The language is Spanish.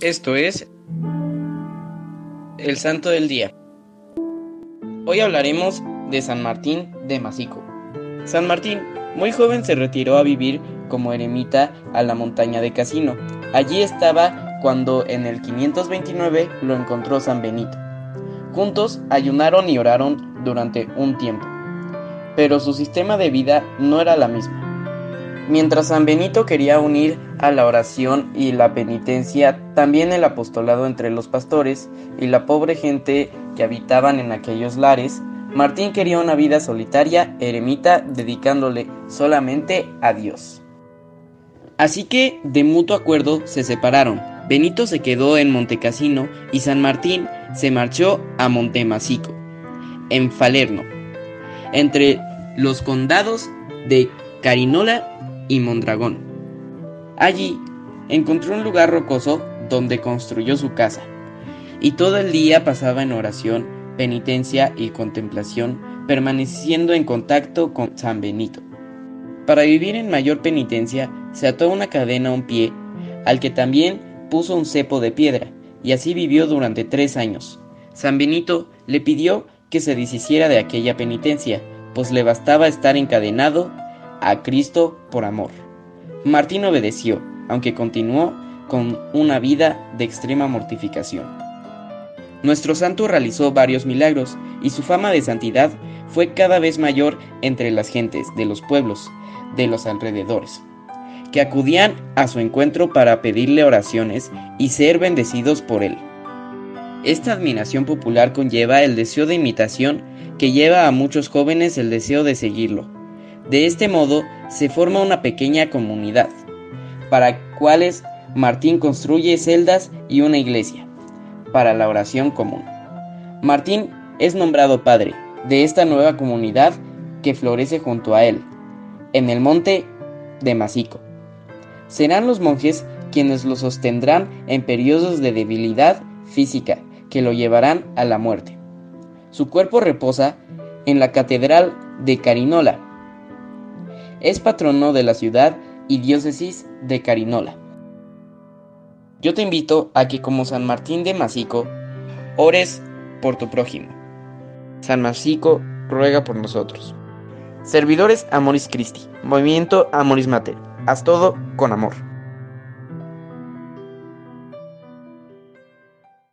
Esto es el Santo del Día. Hoy hablaremos de San Martín de Masico. San Martín, muy joven, se retiró a vivir como eremita a la montaña de Casino. Allí estaba cuando en el 529 lo encontró San Benito. Juntos ayunaron y oraron durante un tiempo, pero su sistema de vida no era la misma. Mientras San Benito quería unir a la oración y la penitencia también el apostolado entre los pastores y la pobre gente que habitaban en aquellos lares, Martín quería una vida solitaria, eremita, dedicándole solamente a Dios. Así que, de mutuo acuerdo, se separaron. Benito se quedó en Montecassino y San Martín se marchó a Montemasico, en Falerno, entre los condados de Carinola y Mondragón. Allí encontró un lugar rocoso donde construyó su casa, y todo el día pasaba en oración, penitencia y contemplación, permaneciendo en contacto con San Benito. Para vivir en mayor penitencia, se ató una cadena a un pie, al que también puso un cepo de piedra, y así vivió durante tres años. San Benito le pidió que se deshiciera de aquella penitencia, pues le bastaba estar encadenado a Cristo por amor. Martín obedeció, aunque continuó con una vida de extrema mortificación. Nuestro santo realizó varios milagros y su fama de santidad fue cada vez mayor entre las gentes de los pueblos de los alrededores, que acudían a su encuentro para pedirle oraciones y ser bendecidos por él. Esta admiración popular conlleva el deseo de imitación que lleva a muchos jóvenes el deseo de seguirlo de este modo se forma una pequeña comunidad, para cuales Martín construye celdas y una iglesia, para la oración común. Martín es nombrado padre de esta nueva comunidad que florece junto a él, en el monte de Masico. Serán los monjes quienes lo sostendrán en periodos de debilidad física que lo llevarán a la muerte. Su cuerpo reposa en la catedral de Carinola, es patrono de la ciudad y diócesis de Carinola. Yo te invito a que como San Martín de Masico, ores por tu prójimo. San Masico ruega por nosotros. Servidores Amoris Christi, Movimiento Amoris Mater. Haz todo con amor.